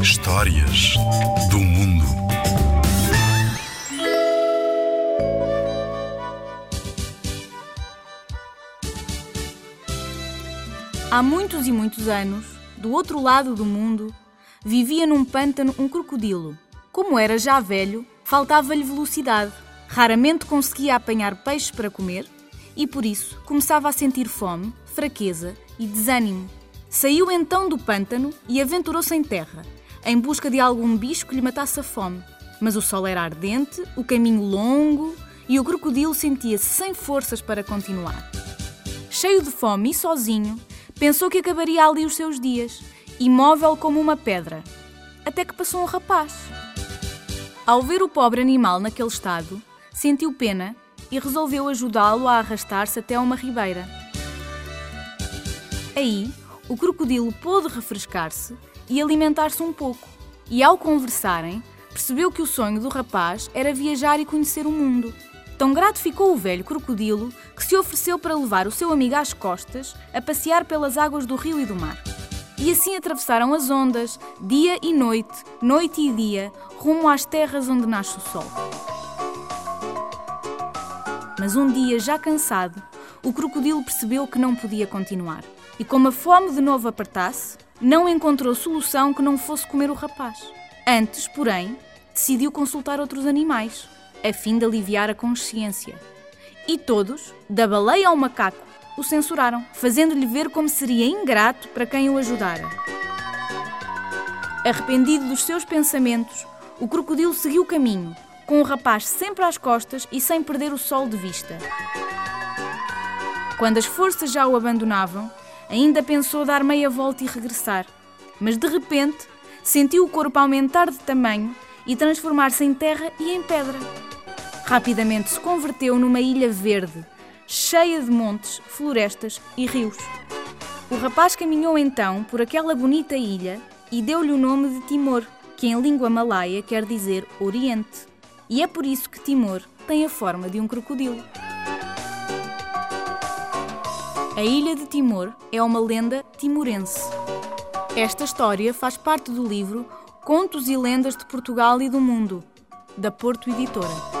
Histórias do mundo. Há muitos e muitos anos, do outro lado do mundo, vivia num pântano um crocodilo. Como era já velho, faltava-lhe velocidade. Raramente conseguia apanhar peixes para comer e por isso começava a sentir fome, fraqueza e desânimo. Saiu então do pântano e aventurou-se em terra, em busca de algum bicho que lhe matasse a fome. Mas o sol era ardente, o caminho longo e o crocodilo sentia-se sem forças para continuar. Cheio de fome e sozinho, pensou que acabaria ali os seus dias, imóvel como uma pedra. Até que passou um rapaz. Ao ver o pobre animal naquele estado, sentiu pena e resolveu ajudá-lo a arrastar-se até uma ribeira. Aí, o crocodilo pôde refrescar-se e alimentar-se um pouco, e ao conversarem, percebeu que o sonho do rapaz era viajar e conhecer o mundo. Tão grato ficou o velho crocodilo que se ofereceu para levar o seu amigo às costas a passear pelas águas do rio e do mar. E assim atravessaram as ondas, dia e noite, noite e dia, rumo às terras onde nasce o sol. Mas um dia, já cansado, o crocodilo percebeu que não podia continuar. E como a fome de novo apertasse, não encontrou solução que não fosse comer o rapaz. Antes, porém, decidiu consultar outros animais, a fim de aliviar a consciência. E todos, da baleia ao macaco, o censuraram, fazendo-lhe ver como seria ingrato para quem o ajudara. Arrependido dos seus pensamentos, o crocodilo seguiu o caminho, com o rapaz sempre às costas e sem perder o sol de vista. Quando as forças já o abandonavam, ainda pensou dar meia volta e regressar, mas de repente sentiu o corpo aumentar de tamanho e transformar-se em terra e em pedra. Rapidamente se converteu numa ilha verde, cheia de montes, florestas e rios. O rapaz caminhou então por aquela bonita ilha e deu-lhe o nome de Timor, que em língua malaia quer dizer Oriente. E é por isso que Timor tem a forma de um crocodilo. A ilha de Timor é uma lenda timorense. Esta história faz parte do livro Contos e Lendas de Portugal e do Mundo, da Porto Editora.